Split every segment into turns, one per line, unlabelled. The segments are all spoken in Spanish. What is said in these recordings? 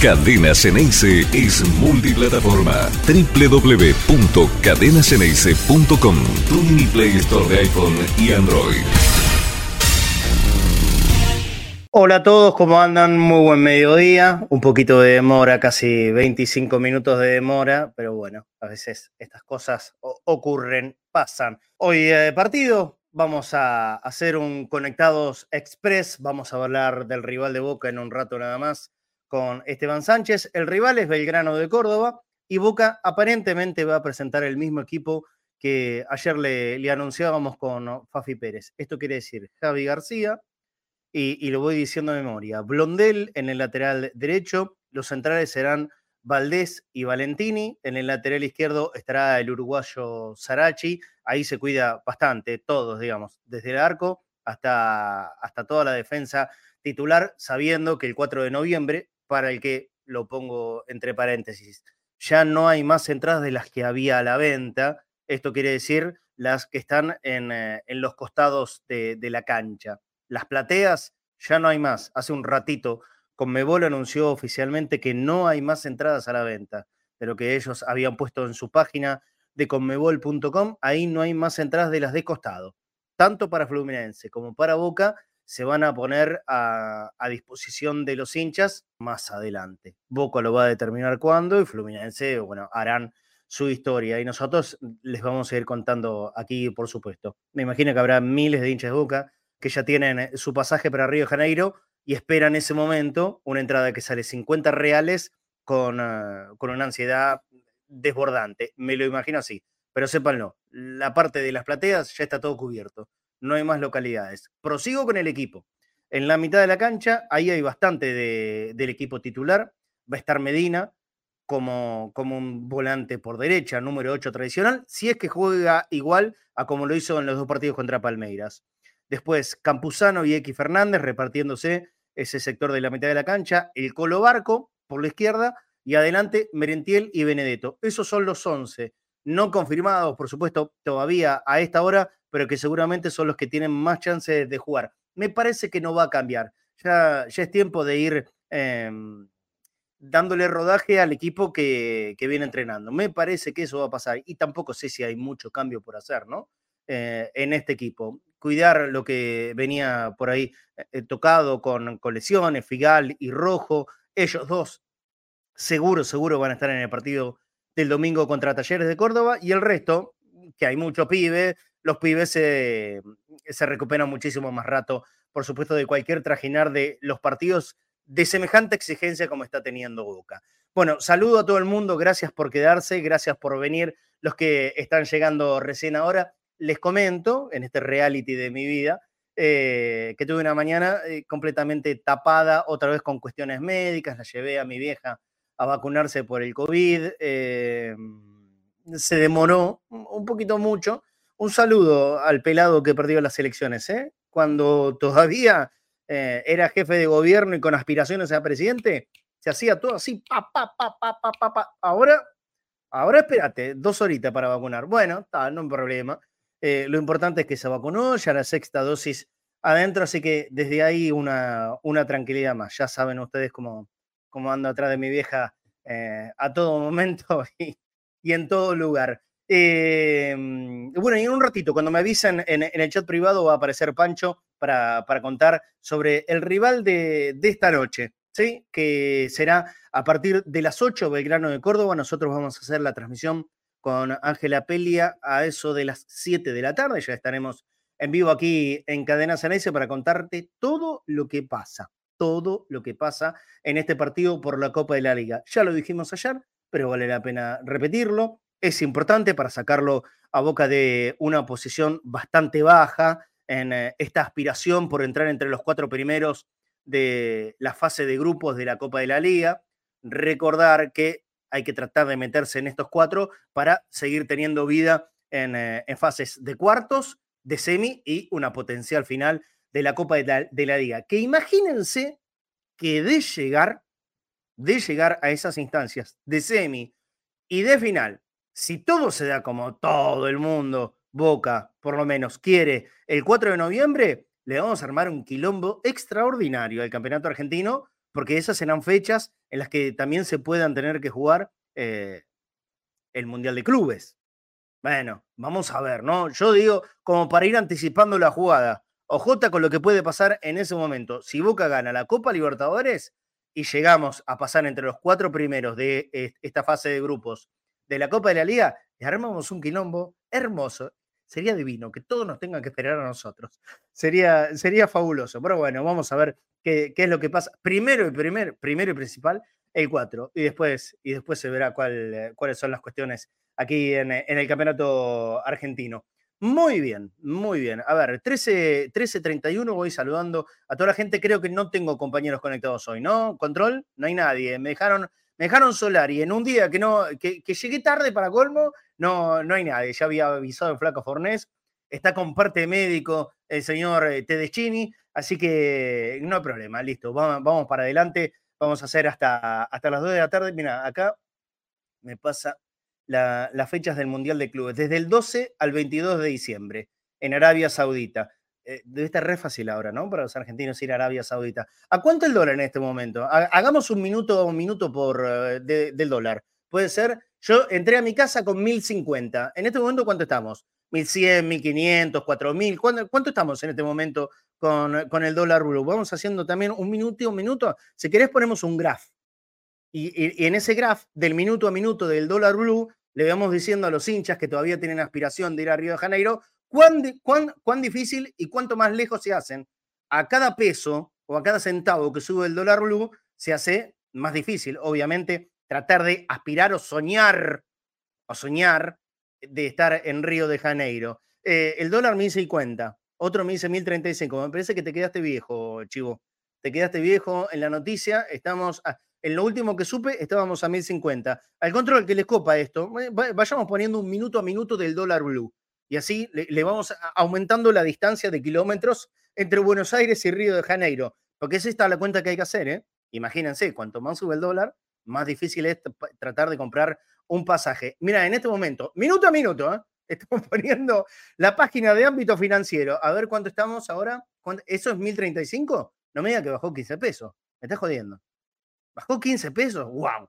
Cadena Ceneice es multiplataforma. www.cadenaceneice.com Tu mini Play Store de iPhone y Android.
Hola a todos, ¿cómo andan? Muy buen mediodía. Un poquito de demora, casi 25 minutos de demora, pero bueno, a veces estas cosas ocurren, pasan. Hoy de partido vamos a hacer un Conectados Express, vamos a hablar del rival de Boca en un rato nada más con Esteban Sánchez. El rival es Belgrano de Córdoba y Boca aparentemente va a presentar el mismo equipo que ayer le, anunciábamos con Fafi Pérez. Esto quiere decir Javi García, y, lo voy diciendo de memoria. Blondel en el lateral derecho, los centrales serán Valdés y Valentini, en el lateral izquierdo estará el uruguayo Sarachi, ahí se cuida bastante, todos, digamos, desde el arco hasta, hasta toda la defensa titular, sabiendo que el 4 de noviembre para el que lo pongo entre paréntesis. Ya no hay más entradas de las que había a la venta. Esto quiere decir las que están en, eh, los costados de, la cancha. Las plateas ya no hay más. Hace un ratito Conmebol anunció oficialmente que no hay más entradas a la venta de lo que ellos habían puesto en su página de conmebol.com. Ahí no hay más entradas de las de costado, tanto para Fluminense como para Boca se van a poner a, disposición de los hinchas más adelante. Boca lo va a determinar cuándo y Fluminense, bueno, harán su historia y nosotros les vamos a ir contando aquí, por supuesto. Me imagino que habrá miles de hinchas de Boca que ya tienen eh, su pasaje para Río de Janeiro y esperan ese momento una entrada que sale 50 reales con, ah, con una ansiedad desbordante. Me lo imagino así. Pero sépanlo, la parte de las plateas ya está todo cubierto no hay más localidades. Prosigo con el equipo. En la mitad de la cancha, ahí hay bastante del equipo titular. Va a estar Medina como, como un volante por derecha, número 8 tradicional, si es que juega igual a como lo hizo en los dos partidos contra Palmeiras. Después, Campuzano y X Fernández repartiéndose ese sector de la mitad de la cancha. El Colo Barco por la izquierda y adelante Merentiel y Benedetto. Esos son los 11 no confirmados, por supuesto, todavía a esta hora, pero que seguramente son los que tienen más chances de jugar. Me parece que no va a cambiar. Ya, es tiempo de ir em, dándole rodaje al equipo que, viene entrenando. Me parece que eso va a pasar y tampoco sé si hay mucho cambio por hacer, ¿no? Eh, en este equipo. Cuidar lo que venía por ahí eh, tocado con, con lesiones, Figal y Rojo. Ellos dos seguro, seguro van a estar en el partido del domingo contra Talleres de Córdoba y el resto, que hay muchos pibes, los pibes se, se recuperan muchísimo más rato, por supuesto, de cualquier trajinar de los partidos de semejante exigencia como está teniendo Boca. Bueno, saludo a todo el mundo, gracias por quedarse, gracias por venir, los que están llegando recién ahora. Les comento, en este reality de mi vida, eh, que tuve una mañana eh, completamente tapada, otra vez con cuestiones médicas, la llevé a mi vieja a vacunarse por el COVID. Eh, se demoró un poquito mucho. Un saludo al pelado que perdió las elecciones, ¿eh? cuando todavía eh, era jefe de gobierno y con aspiraciones a presidente, se hacía todo así, pa. Ahora, ahora espérate, dos horitas para vacunar. Bueno, no hay problema. lo importante es que se vacunó, ya la sexta dosis adentro, así que desde ahí una tranquilidad más. Ya saben ustedes cómo, como ando atrás de mi vieja eh, a todo momento y, en todo lugar. Em, bueno, y en un ratito, cuando me avisen en, el chat privado, va a aparecer Pancho para, contar sobre el rival de, esta noche, ¿sí? que será a partir de las 8, Belgrano de Córdoba. Nosotros vamos a hacer la transmisión con Ángela Pelia a eso de las 7 de la tarde. Ya estaremos en vivo aquí en Cadena Ceneice para contarte todo lo que pasa todo lo que pasa en este partido por la Copa de la Liga. Ya lo dijimos ayer, pero vale la pena repetirlo. Es importante para sacarlo a boca de una posición bastante baja en eh, esta aspiración por entrar entre los cuatro primeros de la fase de grupos de la Copa de la Liga. Recordar que hay que tratar de meterse en estos cuatro para seguir teniendo vida en, eh, en fases de cuartos, de semi y una potencial final de la Copa de la, Liga. Que imagínense que de llegar, de llegar a esas instancias de semi y de final, si todo se da como todo el mundo, Boca, por lo menos, quiere el 4 de noviembre, le vamos a armar un quilombo extraordinario al campeonato argentino, porque esas serán fechas en las que también se puedan tener que jugar eh, el Mundial de Clubes. Bueno, vamos a ver, ¿no? Yo digo, como para ir anticipando la jugada, ojota con lo que puede pasar en ese momento. Si Boca gana la Copa Libertadores y llegamos a pasar entre los cuatro primeros de esta fase de grupos de la Copa de la Liga, y armamos un quilombo hermoso. Sería divino que todos nos tengan que esperar a nosotros. Sería, sería fabuloso. Pero bueno, vamos a ver qué, es lo que pasa. Primero y, primer, primero y principal, el 4. Y después, y después se verá cuál, cuáles son las cuestiones aquí en, el campeonato argentino. Muy bien, muy bien. A ver, 13, 13.31 voy saludando a toda la gente. Creo que no tengo compañeros conectados hoy, ¿no? Control, no hay nadie. Me dejaron, me dejaron solar y en un día que, no, que, llegué tarde para colmo, no, no hay nadie. Ya había avisado el flaco Fornés. Está con parte médico el señor eh, Tedeschini, así que no hay problema, listo. Vamos, vamos para adelante. Vamos a hacer hasta, hasta las 2 de la tarde. Mira, acá me pasa la, las fechas del Mundial de Clubes, desde el 12 al 22 de diciembre, en Arabia Saudita. Eh, debe estar re fácil ahora, ¿no? Para los argentinos ir a Arabia Saudita. ¿A cuánto el dólar en este momento? Hagamos un minuto, un minuto por, uh, de, del dólar. Puede ser, yo entré a mi casa con 1050. En este momento, ¿cuánto estamos? 1100, 1500, 4000. ¿Cuánto, ¿Cuánto estamos en este momento con, con el dólar blue? Vamos haciendo también un minuto y un minuto. Si querés, ponemos un graph. Y, y, y, en ese graph, del minuto a minuto del dólar blue, le vamos diciendo a los hinchas que todavía tienen aspiración de ir a Río de Janeiro, cuán, difícil y cuánto más lejos se hacen. A cada peso o a cada centavo que sube el dólar blue, se hace más difícil. Obviamente, tratar de aspirar o soñar, o soñar de estar en Río de Janeiro. Eh, el dólar me dice y cuenta, otro me dice 1035. Me parece que te quedaste viejo, Chivo. Te quedaste viejo en la noticia. Estamos, en lo último que supe, estábamos a 1050. Al control que les copa esto, vayamos poniendo un minuto a minuto del dólar blue. Y así le, vamos aumentando la distancia de kilómetros entre Buenos Aires y Río de Janeiro. Porque está la cuenta que hay que hacer, ¿eh? Imagínense, cuanto más sube el dólar, más difícil es tratar de comprar un pasaje. Mira, en este momento, minuto a minuto, ¿eh? estamos poniendo la página de ámbito financiero. A ver cuánto estamos ahora. ¿Eso es 1035? No me diga que bajó 15 pesos. Me estás jodiendo. ¿Bajó 15 pesos? ¡Wow!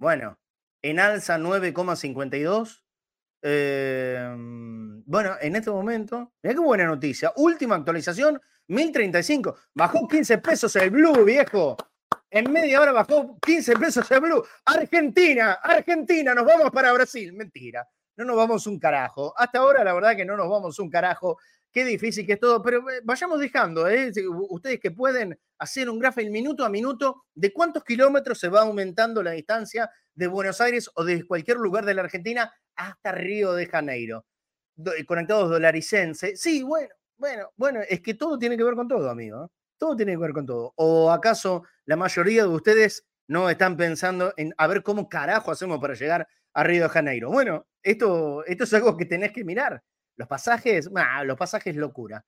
Bueno, en alza 9,52. Eh, bueno, en este momento, mira qué buena noticia. Última actualización, 1035. Bajó 15 pesos el blue, viejo. En media hora bajó 15 pesos el blue. Argentina, Argentina, nos vamos para Brasil. Mentira, no nos vamos un carajo. Hasta ahora, la verdad que no nos vamos un carajo. Qué difícil que es todo, pero eh, vayamos dejando, ¿eh? ustedes que pueden hacer un gráfico minuto a minuto de cuántos kilómetros se va aumentando la distancia de Buenos Aires o de cualquier lugar de la Argentina hasta Río de Janeiro. Do conectados dolaricense. Sí, bueno, bueno, bueno, es que todo tiene que ver con todo, amigo. ¿eh? Todo tiene que ver con todo. ¿O acaso la mayoría de ustedes no están pensando en a ver cómo carajo hacemos para llegar a Río de Janeiro? Bueno, esto, esto es algo que tenés que mirar. Los pasajes, nah, los pasajes locura.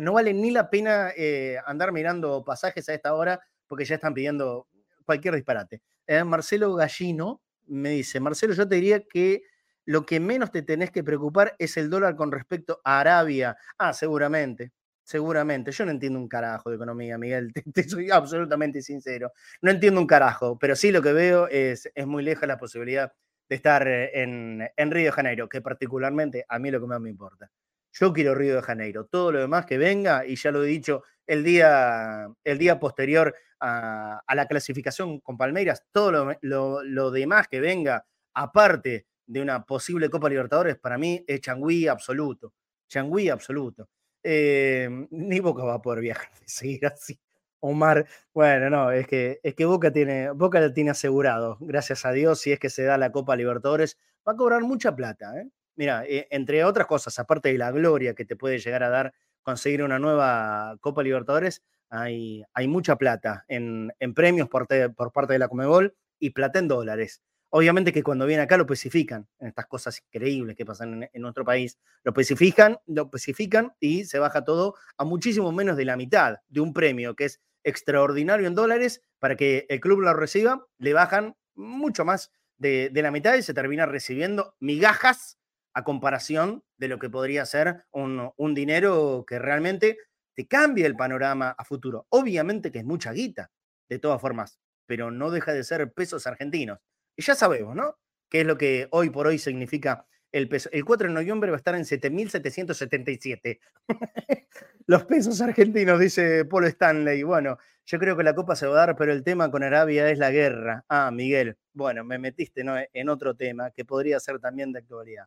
No, vale ni la pena eh, andar mirando pasajes a esta hora porque ya están pidiendo cualquier disparate. Eh, Marcelo Gallino me dice, Marcelo, yo te diría que lo que menos te tenés que preocupar es el dólar con respecto a Arabia. Ah, seguramente, Seguramente, yo no entiendo un carajo de economía, Miguel, te, te, soy absolutamente sincero. No entiendo un carajo, pero sí lo que veo es, es muy lejos la posibilidad de estar en, en, Río de Janeiro, que particularmente a mí lo que más me importa. Yo quiero Río de Janeiro, todo lo demás que venga, y ya lo he dicho el día, el día posterior a, a la clasificación con Palmeiras, todo lo, lo, lo demás que venga, aparte de una posible Copa Libertadores, para mí es changüí absoluto, changüí absoluto eh, ni Boca va a poder viajar, seguir así. Omar, bueno, no, es que, es que Boca tiene, Boca lo tiene asegurado, gracias a Dios, si es que se da la Copa Libertadores, va a cobrar mucha plata. ¿eh? Mira, eh, entre otras cosas, aparte de la gloria que te puede llegar a dar conseguir una nueva Copa Libertadores, hay, hay mucha plata en, en premios por, por parte de la Comebol y plata en dólares. Obviamente que cuando vienen acá lo especifican, en estas cosas increíbles que pasan en, en, nuestro país, lo especifican, lo especifican y se baja todo a muchísimo menos de la mitad de un premio que es extraordinario en dólares para que el club lo reciba, le bajan mucho más de, la mitad y se termina recibiendo migajas a comparación de lo que podría ser un, un dinero que realmente te cambie el panorama a futuro. Obviamente que es mucha guita, de todas formas, pero no deja de ser pesos argentinos. Y ya sabemos, ¿no? ¿Qué es lo que hoy por hoy significa el peso? El 4 de noviembre va a estar en 7.777. Los pesos argentinos, dice Paul Stanley. Bueno, yo creo que la Copa se va a dar, pero el tema con Arabia es la guerra. Ah, Miguel, bueno, me metiste en otro tema que podría ser también de actualidad.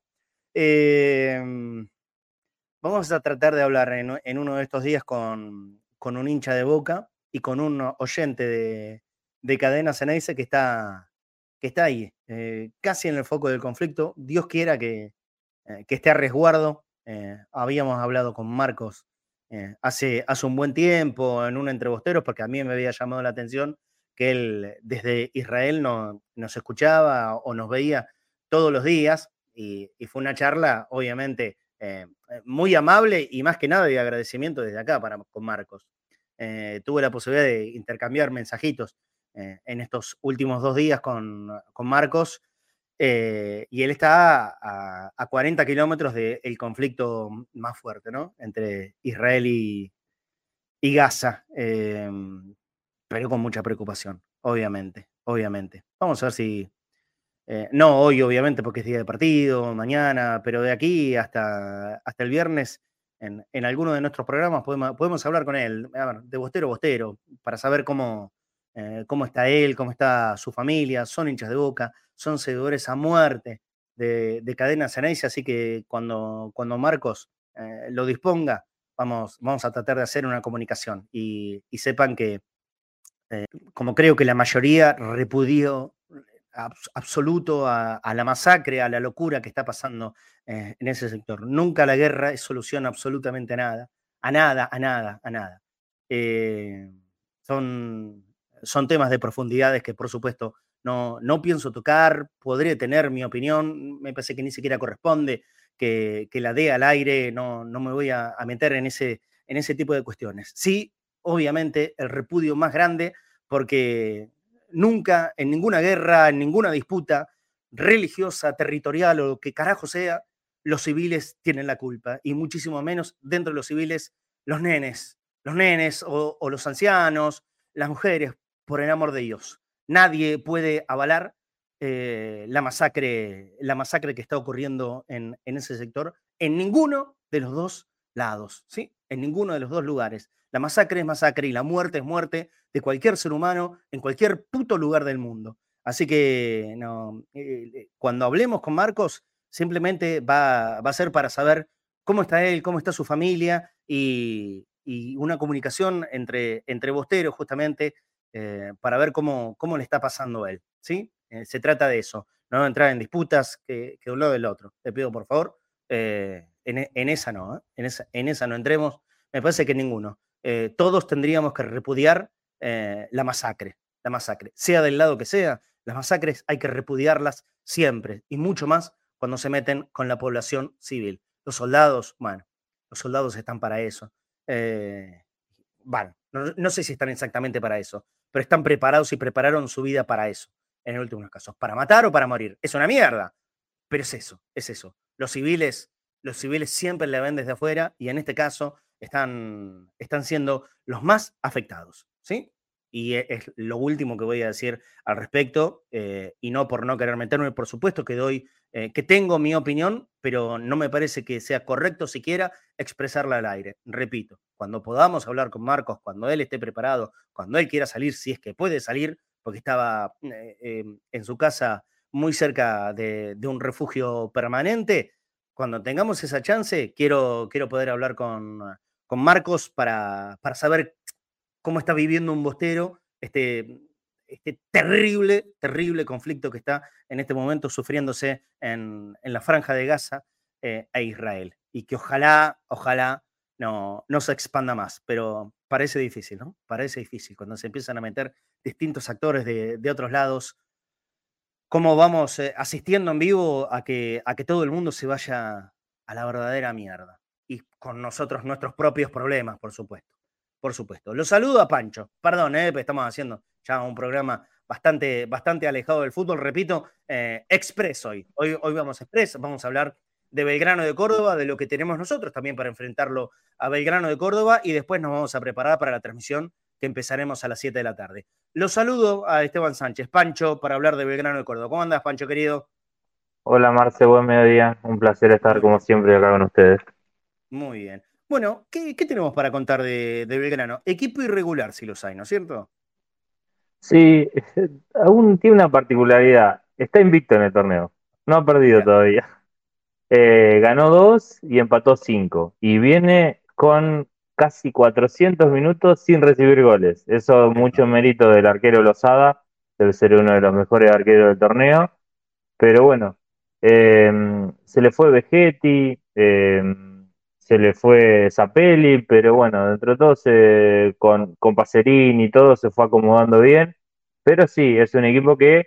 Em, vamos a tratar de hablar en, uno de estos días con, con, un hincha de boca y con un oyente de, de Cadena Ceneice que está, que está ahí, eh, casi en el foco del conflicto. Dios quiera que, eh, que esté a resguardo. Eh, habíamos hablado con Marcos hace, hace un buen tiempo en un entrebosteros, porque a mí me había llamado la atención que él desde Israel no, nos escuchaba o nos veía todos los días y, fue una charla, obviamente, muy amable y más que nada de agradecimiento desde acá para, con Marcos. Tuve la posibilidad de intercambiar mensajitos en estos últimos dos días con, con Marcos eh, y él está a, 40 kilómetros del conflicto más fuerte, ¿no? Entre Israel y, Gaza, em, pero con mucha preocupación, obviamente, obviamente. Vamos a ver si, eh, no hoy, obviamente, porque es día de partido, mañana, pero de aquí hasta, hasta el viernes, en, en alguno de nuestros programas podemos, podemos hablar con él, de bostero a bostero, para saber cómo, eh, cómo está él, cómo está su familia, son hinchas de boca, son seguidores a muerte de, de Cadena Ceneice, así que cuando, cuando Marcos eh, lo disponga, vamos, vamos a tratar de hacer una comunicación y, sepan que, eh, como creo que la mayoría repudió absoluto a, la masacre, a la locura que está pasando en ese sector. Nunca la guerra es solución absolutamente a nada, a nada, a nada, a nada. son son temas de profundidades que por supuesto no, no pienso tocar, podré tener mi opinión, me parece que ni siquiera corresponde que, la dé al aire, no, no me voy a, meter en ese, en ese tipo de cuestiones. Sí, obviamente, el repudio más grande, porque nunca en ninguna guerra, en ninguna disputa religiosa, territorial o que carajo sea, los civiles tienen la culpa, y muchísimo menos dentro de los civiles los nenes, los nenes o los ancianos, las mujeres, por el amor de Dios. Nadie puede avalar eh, la, masacre, la masacre que está ocurriendo en, ese sector en ninguno de los dos lados, ¿sí? En ninguno de los dos lugares. La masacre es masacre y la muerte es muerte de cualquier ser humano en cualquier puto lugar del mundo. Así que no, eh, eh, cuando hablemos con Marcos, simplemente va, a ser para saber cómo está él, cómo está su familia y, una comunicación entre, entre bosteros justamente eh, para ver cómo, cómo le está pasando a él. ¿sí? Eh, se trata de eso, no entrar en disputas que, que de del otro. Te pido, por favor, eh, en, en, esa no, en, esa, en esa no entremos. Me parece que ninguno. todos tendríamos que repudiar la masacre, la masacre, sea del lado que sea, las masacres hay que repudiarlas siempre y mucho más cuando se meten con la población civil. Los soldados, bueno, los soldados están para eso. bueno, no, sé si están exactamente para eso, pero están preparados y prepararon su vida para eso, en el último caso, para matar o para morir. Es una mierda, pero es eso, es eso. Los civiles, los civiles siempre le ven desde afuera y en este caso están, están siendo los más afectados, ¿sí? Y e, es lo último que voy a decir al respecto, eh, y no por no querer meterme, por supuesto que doy, eh, que tengo mi opinión, pero no me parece que sea correcto siquiera expresarla al aire. Repito, cuando podamos hablar con Marcos, cuando él esté preparado, cuando él quiera salir, si es que puede salir, porque estaba eh, em, en su casa muy cerca de, un refugio permanente, cuando tengamos esa chance, quiero, quiero poder hablar con, con Marcos para, para saber cómo está viviendo un bostero este, este terrible, terrible conflicto que está en este momento sufriéndose en, en la franja de Gaza eh, e Israel. Y que ojalá, ojalá no, no se expanda más, pero parece difícil, ¿no? Parece difícil cuando se empiezan a meter distintos actores de, de otros lados. ¿Cómo vamos eh, asistiendo en vivo a que, a que todo el mundo se vaya a la verdadera mierda? Y con nosotros nuestros propios problemas, por supuesto. Por supuesto. Lo saludo a Pancho. Perdón, eh, estamos haciendo ya un programa bastante, bastante alejado del fútbol. Repito, eh, express hoy. hoy. Hoy vamos express, vamos a hablar de Belgrano de Córdoba, de lo que tenemos nosotros también para enfrentarlo a Belgrano de Córdoba y después nos vamos a preparar para la transmisión que empezaremos a las 7 de la tarde. Los saludo a Esteban Sánchez, Pancho, para hablar de Belgrano de Córdoba. ¿Cómo andas, Pancho, querido?
Hola, Marce, buen mediodía. Un placer estar como siempre acá con ustedes.
Muy bien. Bueno, ¿qué, tenemos para contar de, Belgrano? Equipo irregular, si los hay, ¿no es cierto?
Sí, aún tiene una particularidad. Está invicto en el torneo. No ha perdido todavía. Eh, ganó dos y empató cinco. Y viene con casi 400 minutos sin recibir goles. Eso mucho mérito del arquero Lozada, debe ser uno de los mejores arqueros del torneo. Pero bueno, em, se le fue Vegetti, em, se le fue Zapelli, pero bueno, dentro de todo con, con Pacerini y todo se fue acomodando bien. Pero sí, es un equipo que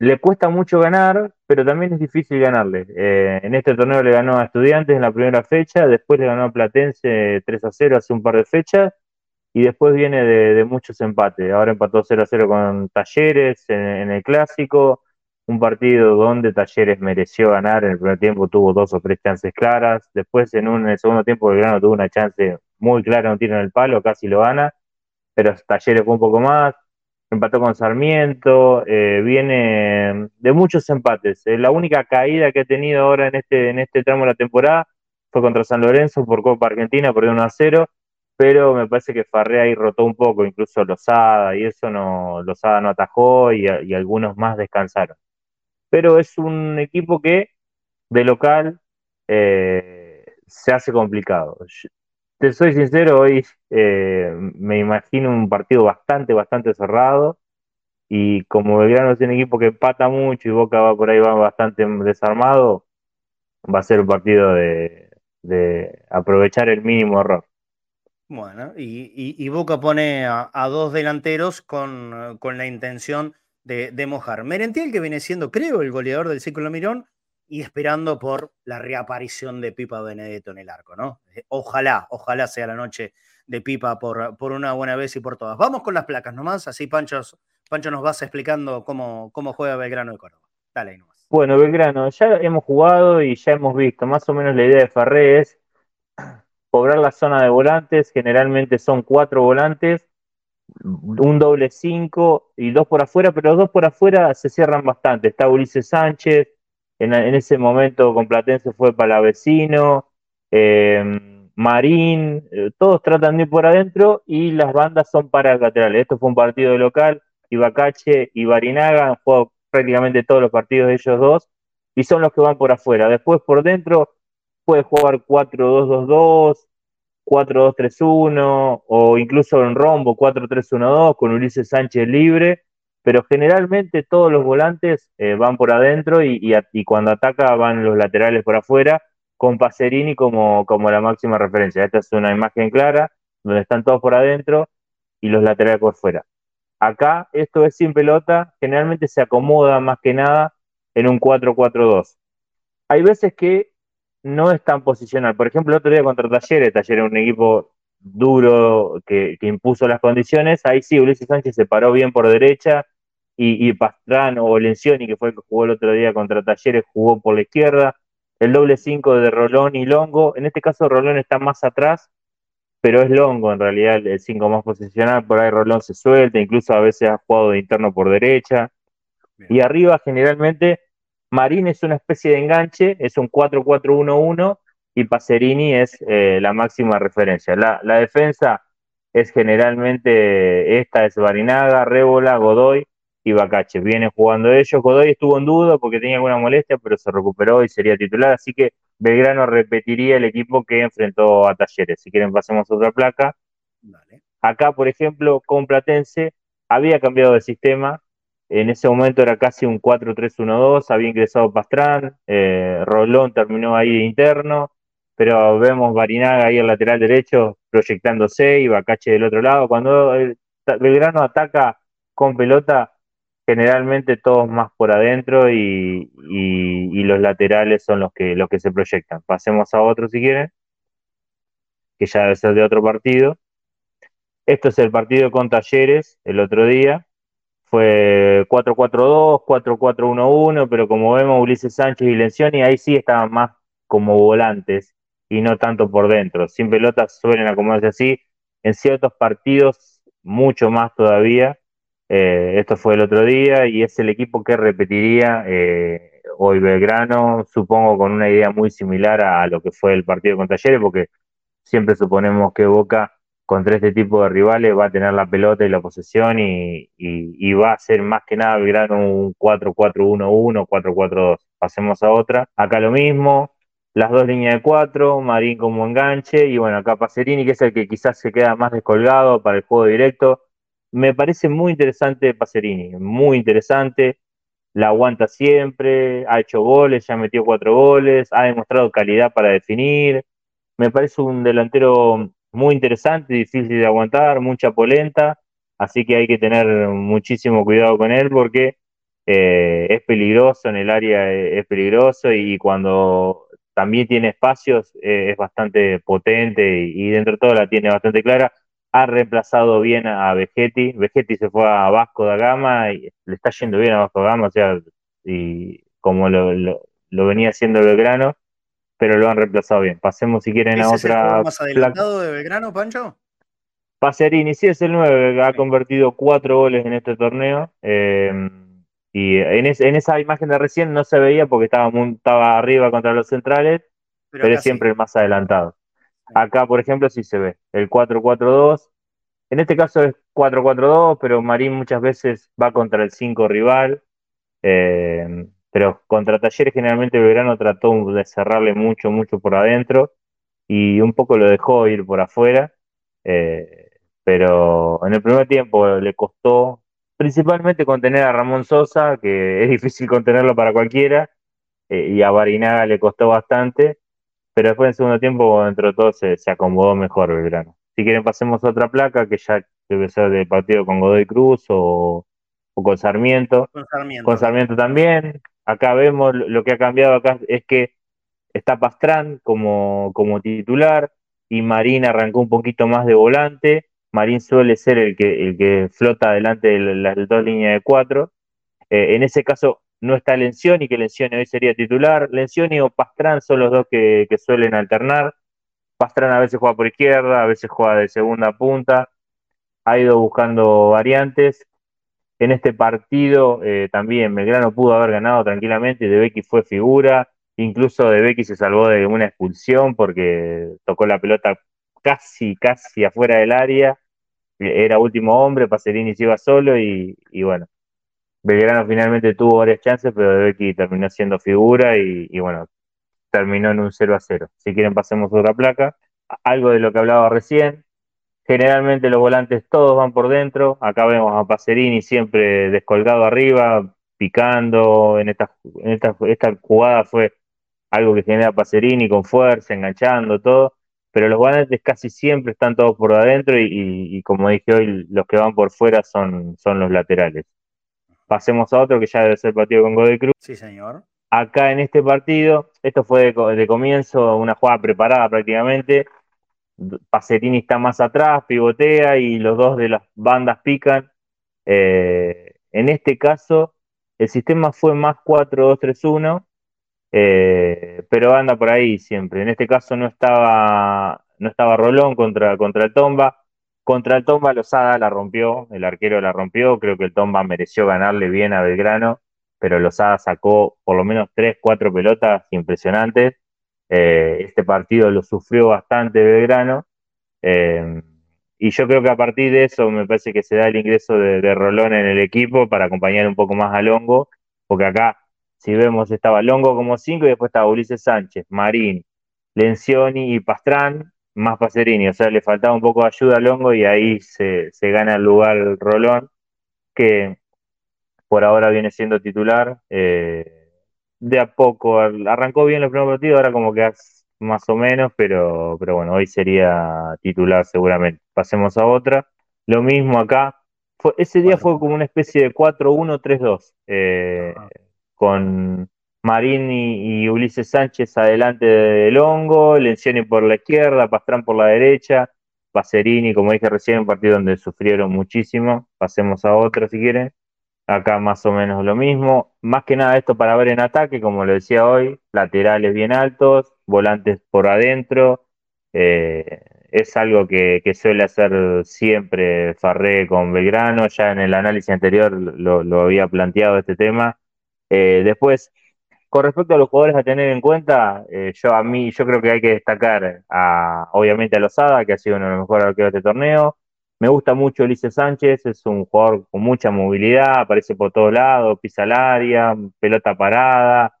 le cuesta mucho ganar, pero también es difícil ganarle. Eh, en este torneo le ganó a Estudiantes en la primera fecha, después le ganó a Platense 3 a 0 hace un par de fechas, y después viene de, muchos empates. Ahora empató 0 a 0 con Talleres en, el Clásico, un partido donde Talleres mereció ganar. En el primer tiempo tuvo dos o tres chances claras. Después, en, un, el segundo tiempo, el grano tuvo una chance muy clara, un tiro en el palo, casi lo gana, pero Talleres fue un poco más empató con Sarmiento, eh, viene de muchos empates. Eh, la única caída que ha tenido ahora en este, en este tramo de la temporada fue contra San Lorenzo por Copa Argentina, por 1 a 0, pero me parece que Farrea ahí rotó un poco, incluso Lozada, y eso no, Lozada no atajó y, algunos más descansaron. Pero es un equipo que de local eh, se hace complicado te soy sincero, hoy eh, me imagino un partido bastante, bastante cerrado. Y como Belgrano es un equipo que pata mucho y Boca va por ahí va bastante desarmado, va a ser un partido de, aprovechar el mínimo error.
Bueno, y, Boca pone a, dos delanteros con, la intención de, mojar. Merentiel, que viene siendo, creo, el goleador del ciclo Mirón, y esperando por la reaparición de Pipa Benedetto en el arco, ¿no? Eh, ojalá, ojalá sea la noche de Pipa por, por una buena vez y por todas. Vamos con las placas nomás, así Pancho, Pancho nos vas explicando cómo, cómo juega Belgrano de Córdoba. Dale ahí nomás.
Bueno, Belgrano, ya hemos jugado y ya hemos visto, más o menos la idea de Farré es cobrar la zona de volantes, generalmente son cuatro volantes, un doble cinco y dos por afuera, pero los dos por afuera se cierran bastante. Está Ulises Sánchez, en, ese momento con Platense fue Palavecino, eh, Marín, eh, todos tratan de ir por adentro y las bandas son para laterales. Esto fue un partido local, Ibacache y Barinaga han jugado prácticamente todos los partidos de ellos dos y son los que van por afuera. Después por dentro puede jugar 4-2-2-2, 4-2-3-1 o incluso en rombo 4-3-1-2 con Ulises Sánchez libre pero generalmente todos los volantes eh, van por adentro y, cuando ataca van los laterales por afuera, con Pacerini como, como la máxima referencia. Esta es una imagen clara, donde están todos por adentro y los laterales por fuera. Acá esto es sin pelota, generalmente se acomoda más que nada en un 4-4-2. Hay veces que no es tan posicional. Por ejemplo, el otro día contra Talleres, Talleres es un equipo duro que, impuso las condiciones, ahí sí, Ulises Sánchez se paró bien por derecha y, y Pastrano o Lencioni, que fue el que jugó el otro día contra Talleres, jugó por la izquierda. El doble 5 de Rolón y Longo, en este caso Rolón está más atrás, pero es Longo en realidad el 5 más posicional, por ahí Rolón se suelta, incluso a veces ha jugado de interno por derecha. Y arriba generalmente Marín es una especie de enganche, es un 4-4-1-1 y Pacerini es eh, la máxima referencia. La, defensa es generalmente, esta es Barinaga, Rébola, Godoy y Bacache. Vienen jugando ellos. Godoy estuvo en duda porque tenía alguna molestia, pero se recuperó y sería titular. Así que Belgrano repetiría el equipo que enfrentó a Talleres. Si quieren, pasemos a otra placa. Acá, por ejemplo, con Platense había cambiado de sistema. En ese momento era casi un 4-3-1-2. Había ingresado Pastrán. Eh, Rolón terminó ahí interno pero vemos Barinaga ahí al lateral derecho proyectándose y Bacache del otro lado. Cuando Belgrano ataca con pelota, generalmente todos más por adentro y, los laterales son los que, los que se proyectan. Pasemos a otro si quieren, que ya debe ser de otro partido. Esto es el partido con Talleres el otro día. Fue 4-4-2, 4-4-1-1, pero como vemos Ulises Sánchez y Lencioni ahí sí estaban más como volantes y no tanto por dentro. Sin pelotas suelen acomodarse así. En ciertos partidos mucho más todavía. Eh, esto fue el otro día y es el equipo que repetiría eh, hoy Belgrano, supongo con una idea muy similar a, lo que fue el partido con Talleres, porque siempre suponemos que Boca contra este tipo de rivales va a tener la pelota y la posesión y, va a ser más que nada Belgrano un 4-4-1-1, 4-4-2. Pasemos a otra. Acá lo mismo, las dos líneas de cuatro, Marín como enganche y bueno, acá Pacerini que es el que quizás se queda más descolgado para el juego directo. Me parece muy interesante Pacerini, muy interesante, la aguanta siempre, ha hecho goles, ya metió cuatro goles, ha demostrado calidad para definir. Me parece un delantero muy interesante, difícil de aguantar, mucha polenta, así que hay que tener muchísimo cuidado con él porque eh, es peligroso en el área, es peligroso y cuando también tiene espacios, eh, es bastante potente y, dentro de todo la tiene bastante clara. Ha reemplazado bien a Vegetti. Vegetti se fue a Vasco da Gama y le está yendo bien a Vasco da Gama, o sea, como lo, lo, venía haciendo Belgrano, pero lo han reemplazado bien. Pasemos si quieren a otra.
¿Es más adelantado de Belgrano, Pancho?
Paserini, sí, es el 9, ha convertido cuatro goles en este torneo. Eh, y en, esa imagen de recién no se veía porque estaba, estaba arriba contra los centrales, pero, es siempre el más adelantado. Acá, por ejemplo, sí se ve el 4-4-2. En este caso es 4-4-2, pero Marín muchas veces va contra el 5 rival. Eh, pero contra Talleres generalmente Verano trató de cerrarle mucho, mucho por adentro y un poco lo dejó ir por afuera. Eh, pero en el primer tiempo le costó principalmente contener a Ramón Sosa, que es difícil contenerlo para cualquiera, eh, y a Barinaga le costó bastante, pero después en segundo tiempo, dentro de todo, se, acomodó mejor Belgrano. Si quieren, pasemos a otra placa, que ya debe ser del partido con Godoy Cruz o, con Sarmiento. Con Sarmiento. también. Acá vemos lo que ha cambiado acá es que está Pastrán como, como titular y Marín arrancó un poquito más de volante Marín suele ser el que, el que flota delante de las dos líneas de cuatro. Eh, en ese caso no está Lencioni, que Lencioni hoy sería titular. Lencioni o Pastrán son los dos que, suelen alternar. Pastrán a veces juega por izquierda, a veces juega de segunda punta. Ha ido buscando variantes. En este partido eh, también Belgrano pudo haber ganado tranquilamente. De Becky fue figura. Incluso De Becky se salvó de una expulsión porque tocó la pelota casi, casi afuera del área. Era último hombre, Pacerini se iba solo y, bueno, Belgrano finalmente tuvo varias chances, pero De Becky terminó siendo figura y, bueno, terminó en un 0 a 0. Si quieren pasemos otra placa. Algo de lo que hablaba recién. Generalmente los volantes todos van por dentro. Acá vemos a Pacerini siempre descolgado arriba, picando. En esta, en esta, esta jugada fue algo que genera Pacerini con fuerza, enganchando todo pero los volantes casi siempre están todos por adentro y, como dije hoy, los que van por fuera son, son los laterales. Pasemos a otro que ya debe ser partido con Godoy Cruz.
Sí, señor.
Acá en este partido, esto fue de, comienzo, una jugada preparada prácticamente. Pacerini está más atrás, pivotea y los dos de las bandas pican. Eh, en este caso, el sistema fue más 4-2-3-1 eh, pero anda por ahí siempre. En este caso no estaba, no estaba Rolón contra, contra el Tomba. Contra el Tomba Lozada la rompió, el arquero la rompió. Creo que el Tomba mereció ganarle bien a Belgrano, pero Lozada sacó por lo menos 3, 4 pelotas impresionantes. Eh, este partido lo sufrió bastante Belgrano. Eh, y yo creo que a partir de eso me parece que se da el ingreso de, Rolón en el equipo para acompañar un poco más a Longo, porque acá si vemos, estaba Longo como 5 y después estaba Ulises Sánchez, Marín, Lencioni y Pastrán, más Pacerini. O sea, le faltaba un poco de ayuda a Longo y ahí se, gana el lugar Rolón, que por ahora viene siendo titular. Eh, de a poco, arrancó bien el primer partido, ahora como que más o menos, pero, pero bueno, hoy sería titular seguramente. Pasemos a otra. Lo mismo acá. Fue, ese día fue como una especie de 4-1-3-2. Eh, con Marín y, Ulises Sánchez adelante del hongo, Lencioni por la izquierda, Pastrán por la derecha, Pacerini, como dije recién, un partido donde sufrieron muchísimo. Pasemos a otro si quieren. Acá más o menos lo mismo. Más que nada esto para ver en ataque, como lo decía hoy, laterales bien altos, volantes por adentro. Eh, es algo que, suele hacer siempre Farré con Belgrano, ya en el análisis anterior lo, había planteado este tema. Eh, después, con respecto a los jugadores a tener en cuenta, eh, yo a mí yo creo que hay que destacar a, obviamente a Lozada, que ha sido uno de los mejores arqueros de este torneo. Me gusta mucho Ulises Sánchez, es un jugador con mucha movilidad, aparece por todos lados, pisa el área, pelota parada.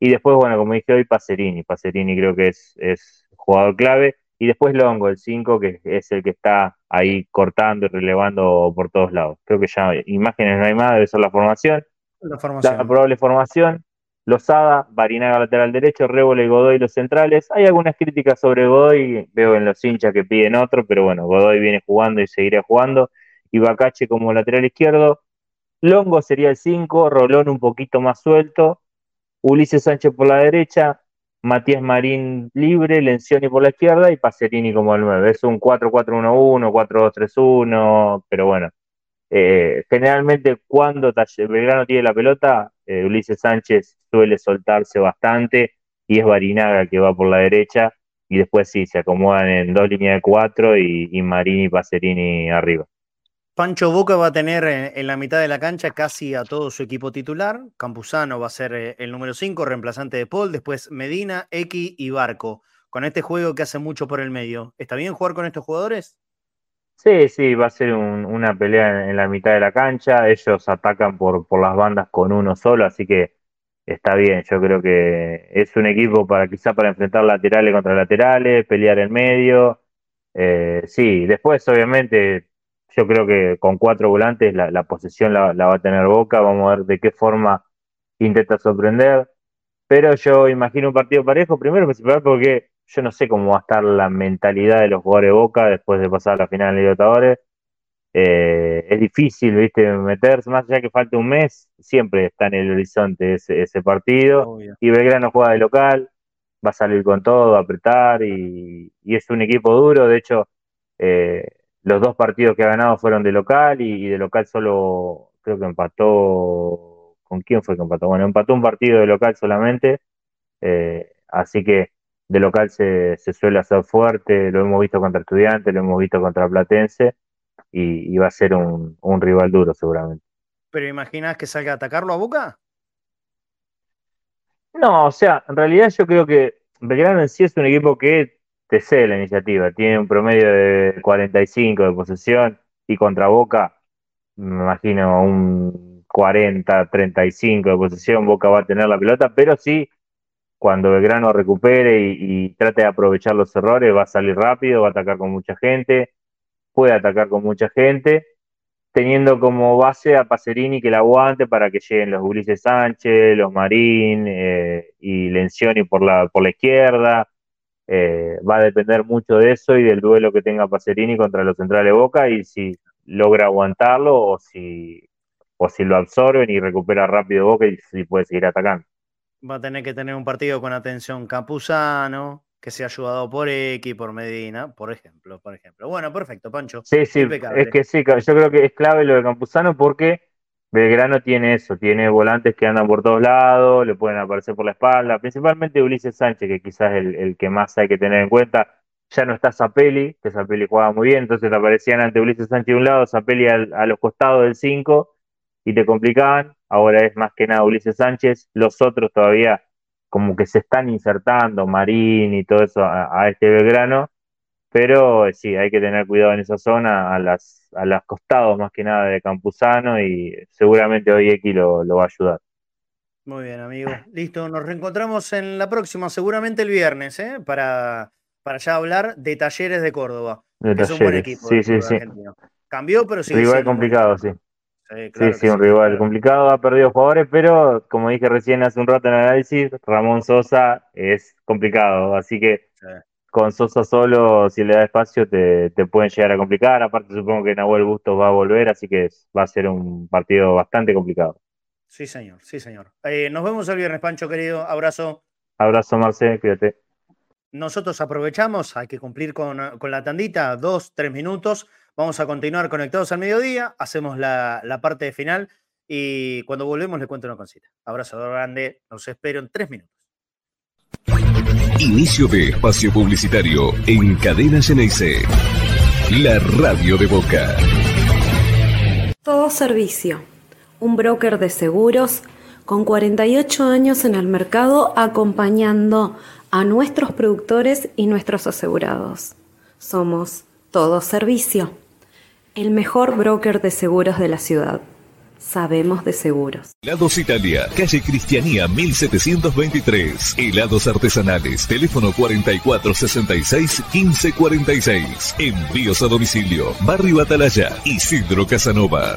Y después, bueno, como dije hoy, Pacerini. Pacerini creo que es, es jugador clave. Y después Longo, el 5, que es el que está ahí cortando y relevando por todos lados. Creo que ya imágenes no hay más, debe ser la formación. La formación. La probable formación. Lozada, Barinaga lateral derecho, Rébola y Godoy los centrales. Hay algunas críticas sobre Godoy, veo en los hinchas que piden otro, pero bueno, Godoy viene jugando y seguirá jugando. Y Bacache como lateral izquierdo. Longo sería el 5, Rolón un poquito más suelto. Ulises Sánchez por la derecha, Matías Marín libre, Lencioni por la izquierda y Pacerini como el 9. Es un 4-4-1-1, 4-2-3-1, pero bueno. Eh, generalmente cuando Belgrano tiene la pelota, eh, Ulises Sánchez suele soltarse bastante y es Barinaga que va por la derecha y después sí, se acomodan en dos líneas de cuatro y, y Marini y Pacerini arriba.
Pancho Boca va a tener en, la mitad de la cancha casi a todo su equipo titular. Campuzano va a ser eh, el número 5, reemplazante de Paul. Después Medina, X y Barco. Con este juego que hace mucho por el medio. ¿Está bien jugar con estos jugadores?
Sí, sí, va a ser una pelea en, la mitad de la cancha. Ellos atacan por, por las bandas con uno solo, así que está bien. Yo creo que es un equipo para quizá para enfrentar laterales contra laterales, pelear en medio. Eh, sí, después obviamente yo creo que con cuatro volantes la, posesión la, va a tener Boca. Vamos a ver de qué forma intenta sorprender. Pero yo imagino un partido parejo, primero principal porque yo no sé cómo va a estar la mentalidad de los jugadores de Boca después de pasar la final de Libertadores. Eh, es difícil, viste, meterse, más allá que falte un mes, siempre está en el horizonte ese, partido. Y Belgrano juega de local, va a salir con todo, a apretar, y, es un equipo duro. De hecho, eh, los dos partidos que ha ganado fueron de local y, de local solo creo que empató. ¿Con quién fue que empató? Bueno, empató un partido de local solamente. Eh, así que de local se, suele hacer fuerte. Lo hemos visto contra Estudiantes, lo hemos visto contra Platense y, va a ser un, rival duro seguramente.
¿Pero imaginas que salga a atacarlo a Boca?
No, o sea, en realidad yo creo que Belgrano en sí es un equipo que te cede la iniciativa. Tiene un promedio de 45 de posesión y contra Boca, me imagino un 40, 35 de posesión. Boca va a tener la pelota, pero sí, cuando Belgrano recupere y, trate de aprovechar los errores, va a salir rápido, va a atacar con mucha gente, puede atacar con mucha gente, teniendo como base a Pacerini que la aguante para que lleguen los Ulises Sánchez, los Marín eh, y Lencioni por la, por la izquierda eh, va a depender mucho de eso y del duelo que tenga Pacerini contra los centrales Boca y si logra aguantarlo o si, o si lo absorben y recupera rápido Boca y si puede seguir atacando.
Va a tener que tener un partido con atención Campuzano, que sea ayudado por X, por Medina, por ejemplo, por ejemplo. Bueno, perfecto, Pancho.
Sí, sí, es que sí, yo creo que es clave lo de Campuzano porque Belgrano tiene eso, tiene volantes que andan por todos lados, le pueden aparecer por la espalda, principalmente Ulises Sánchez, que quizás es el, que más hay que tener en cuenta. Ya no está Zapelli, que Zapelli jugaba muy bien, entonces te aparecían ante Ulises Sánchez de un lado, Zapelli a los costados del 5 y te complicaban. Ahora es más que nada Ulises Sánchez, los otros todavía como que se están insertando, Marín y todo eso a, a este Belgrano, pero sí, hay que tener cuidado en esa zona, a las a los costados más que nada de Campuzano y seguramente hoy X lo, va a ayudar.
Muy bien, amigo. Listo, nos reencontramos en la próxima, seguramente el viernes, ¿eh? para, para ya hablar de Talleres de Córdoba.
es un buen equipo. Sí, sí, sí.
Cambió, pero sí.
Rival complicado, sí. Sí, sí, un rival complicado, ha perdido jugadores, pero como dije recién hace un rato en el análisis, Ramón Sosa es complicado, así que con Sosa solo, si le da espacio, te, pueden llegar a complicar. Aparte, supongo que Nahuel Bustos va a volver, así que va a ser un partido bastante complicado.
Sí, señor, sí, señor. Eh, nos vemos el viernes, Pancho, querido. Abrazo.
Abrazo, Marce, cuídate.
Nosotros aprovechamos, hay que cumplir con, con, la tandita, dos, tres minutos. Vamos a continuar conectados al mediodía, hacemos la, la parte final y cuando volvemos le cuento una cosita. Abrazo grande, los espero en tres minutos.
Inicio de espacio publicitario en Cadena Ceneice. La radio de Boca.
Todo Servicio, un broker de seguros con 48 años en el mercado acompañando a nuestros productores y nuestros asegurados. Somos Todo Servicio, el mejor broker de seguros de la ciudad. Sabemos de seguros.
Helados Italia, calle Cristianía 1723. Helados artesanales, teléfono 4466-1546. Envíos a domicilio, Barrio Atalaya, Isidro Casanova.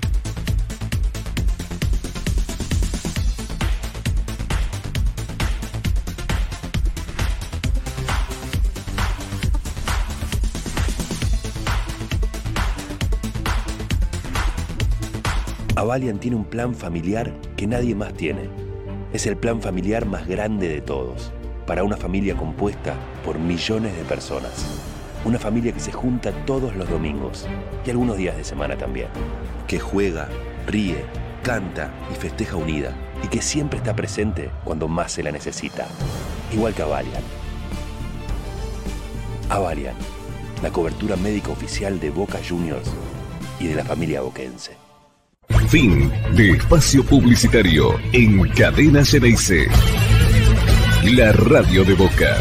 Avalian tiene un plan familiar que nadie más tiene. Es el plan familiar más grande de todos, para una familia compuesta por millones de personas. Una familia que se junta todos los domingos y algunos días de semana también. Que juega, ríe, canta y festeja unida y que siempre está presente cuando más se la necesita. Igual que Avalian. Avalian, la cobertura médica oficial de Boca Juniors y de la familia boquense.
Fin de espacio publicitario en Cadena Ceneice. La radio de Boca.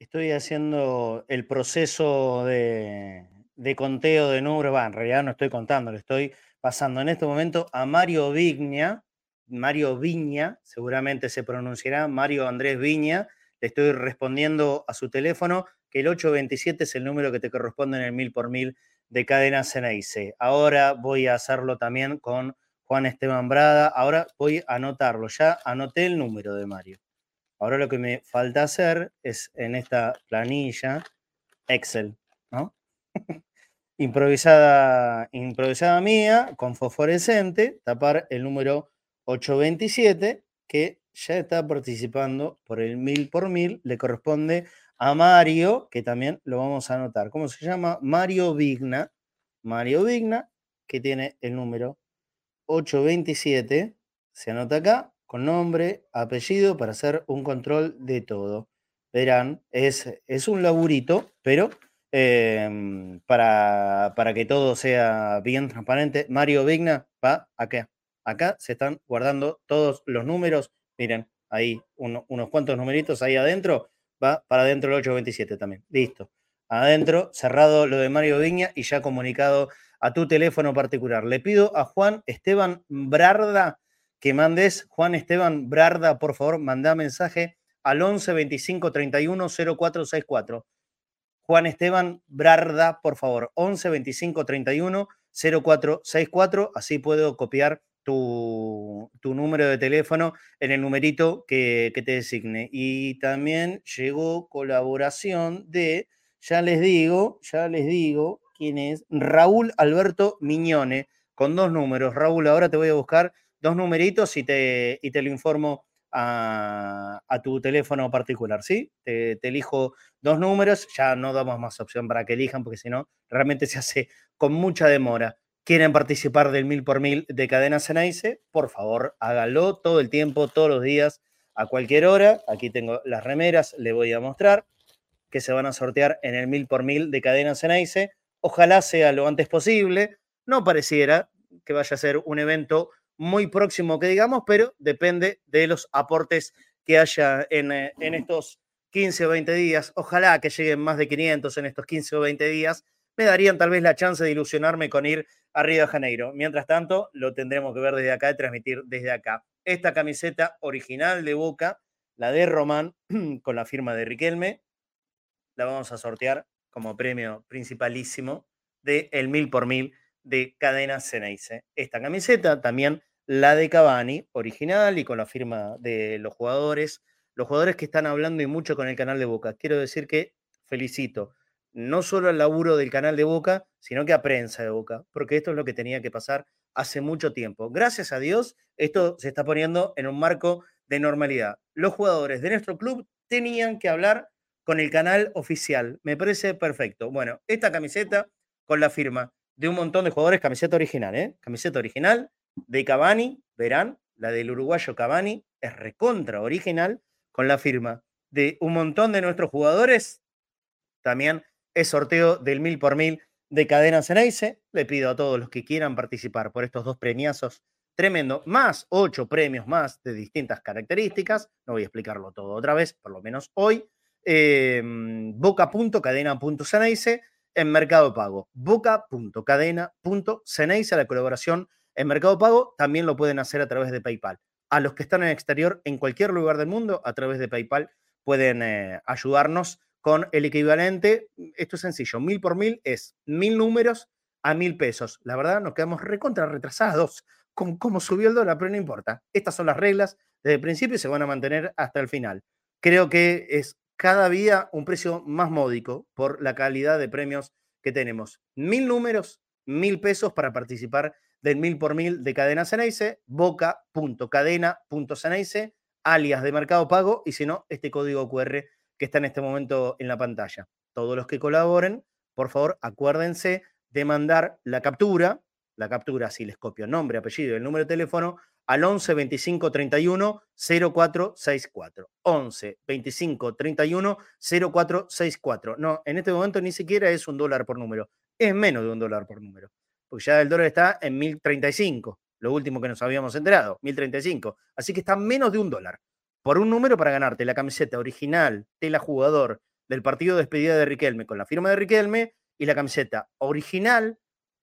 Estoy haciendo el proceso de, conteo de números. Va, en realidad no estoy contando, le estoy pasando en este momento a Mario Vigna. Mario Viña, seguramente se pronunciará Mario Andrés Viña. Le estoy respondiendo a su teléfono, que el 827 es el número que te corresponde en el mil por mil de Cadena Ceneice. Ahora voy a hacerlo también con Juan Esteban Brada. Ahora voy a anotarlo. Ya anoté el número de Mario. Ahora lo que me falta hacer es en esta planilla Excel, improvisada, improvisada mía, con fosforescente, tapar el número 827, que ya está participando por el mil por mil, le corresponde a Mario, que también lo vamos a anotar. ¿Cómo se llama? Mario Vigna. Mario Vigna, que tiene el número 827. Se anota acá con nombre, apellido, para hacer un control de todo. Verán, es, es un laburito, pero em, para, para que todo sea bien transparente, Mario Vigna va acá. Acá se están guardando todos los números. Miren, ahí unos cuantos numeritos ahí adentro va para adentro el 827 también. Listo. Adentro, cerrado lo de Mario Viña y ya comunicado a tu teléfono particular. Le pido a Juan Esteban Brarda que mandes, Juan Esteban Brarda, por favor, manda mensaje al 11 25 31 0464. Juan Esteban Brarda, por favor, 11 25 31 0464. Así puedo copiar tu, número de teléfono en el numerito que, te designe. Y también llegó colaboración de, ya les digo, ya les digo quién es, Raúl Alberto Miñone, con dos números. Raúl, ahora te voy a buscar dos numeritos y te, y te lo informo a, tu teléfono particular, ¿sí? Te, te, elijo dos números, ya no damos más opción para que elijan, porque si no, realmente se hace con mucha demora. Quieren participar del mil por mil de Cadena Ceneice, por favor, hágalo todo el tiempo, todos los días, a cualquier hora. Aquí tengo las remeras, le voy a mostrar que se van a sortear en el mil por mil de Cadena Ceneice. Ojalá sea lo antes posible. No pareciera que vaya a ser un evento muy próximo que digamos, pero depende de los aportes que haya en, eh, en estos 15 o 20 días. Ojalá que lleguen más de 500 en estos 15 o 20 días. Me darían tal vez la chance de ilusionarme con ir a Río de Janeiro. Mientras tanto, lo tendremos que ver desde acá y transmitir desde acá. Esta camiseta original de Boca, la de Román, con la firma de Riquelme, la vamos a sortear como premio principalísimo de el mil por mil de Cadena Ceneice. Esta camiseta también la de Cavani, original y con la firma de los jugadores, los jugadores que están hablando y mucho con el canal de Boca. Quiero decir que felicito no solo al laburo del canal de Boca, sino que a prensa de Boca, porque esto es lo que tenía que pasar hace mucho tiempo. Gracias a Dios, esto se está poniendo en un marco de normalidad. Los jugadores de nuestro club tenían que hablar con el canal oficial. Me parece perfecto. Bueno, esta camiseta con la firma de un montón de jugadores, camiseta original, ¿eh? Camiseta original de Cavani, verán, la del uruguayo Cavani es recontra original, con la firma de un montón de nuestros jugadores, también es sorteo del mil por mil de Cadena Ceneice. Le pido a todos los que quieran participar por estos dos premiazos tremendo, más ocho premios más de distintas características. No voy a explicarlo todo otra vez, por lo menos hoy. Eh, boca.cadena.ceneice en Mercado Pago. Boca.cadena.ceneice, la colaboración en Mercado Pago, también lo pueden hacer a través de PayPal. A los que están en el exterior, en cualquier lugar del mundo, a través de PayPal, pueden eh, ayudarnos con el equivalente, esto es sencillo, mil por mil es mil números a mil pesos. La verdad, nos quedamos recontra retrasados con cómo subió el dólar, pero no importa. Estas son las reglas desde el principio y se van a mantener hasta el final. Creo que es cada día un precio más módico por la calidad de premios que tenemos. Mil números, mil pesos para participar del mil por mil de Cadena Ceneice, boca.cadena.ceneice, alias de Mercado Pago, y si no, este código QR que está en este momento en la pantalla. Todos los que colaboren, por favor, acuérdense de mandar la captura, la captura, si les copio nombre, apellido el número de teléfono, al 11 25 31 0464. 11 25 31 0464. No, en este momento ni siquiera es un dólar por número, es menos de un dólar por número, porque ya el dólar está en 1035, lo último que nos habíamos enterado, 1035. Así que está menos de un dólar por un número para ganarte la camiseta original tela jugador del partido de despedida de Riquelme con la firma de Riquelme y la camiseta original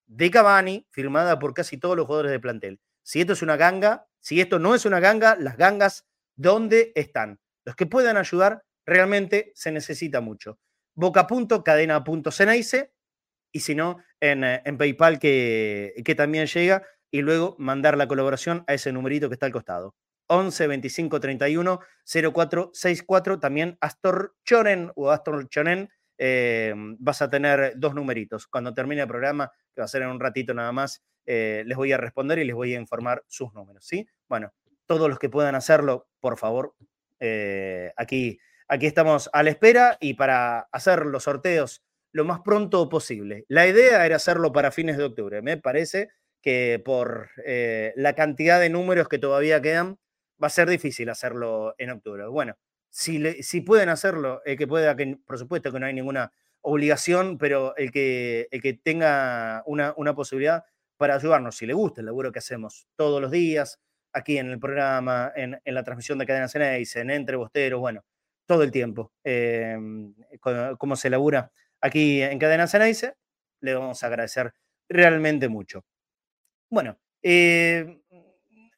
de Cavani firmada por casi todos los jugadores de plantel. Si esto es una ganga, si esto no es una ganga, las gangas, ¿dónde están? Los que puedan ayudar, realmente se necesita mucho. Boca.cadena.ceneice y si no, en, eh, en PayPal que, que también llega y luego mandar la colaboración a ese numerito que está al costado. 11 25 31 04 64. También Astor Chonen o Astor Chonen. Eh, vas a tener dos numeritos. Cuando termine el programa, que va a ser en un ratito nada más, eh, les voy a responder y les voy a informar sus números. ¿sí? Bueno, todos los que puedan hacerlo, por favor, eh, aquí, aquí estamos a la espera y para hacer los sorteos lo más pronto posible. La idea era hacerlo para fines de octubre. Me parece que por la cantidad de números que todavía quedan, va a ser difícil hacerlo en octubre. Bueno, si, si pueden hacerlo, el que pueda, que por supuesto que no hay ninguna obligación, pero el que, el que tenga una, una posibilidad para ayudarnos, si le gusta el laburo que hacemos todos los días, aquí en el programa, en, la transmisión de Cadena Ceneice, en Entre Bosteros, bueno, todo el tiempo, eh, como se labura aquí en Cadena Ceneice, le vamos a agradecer realmente mucho. Bueno, eh,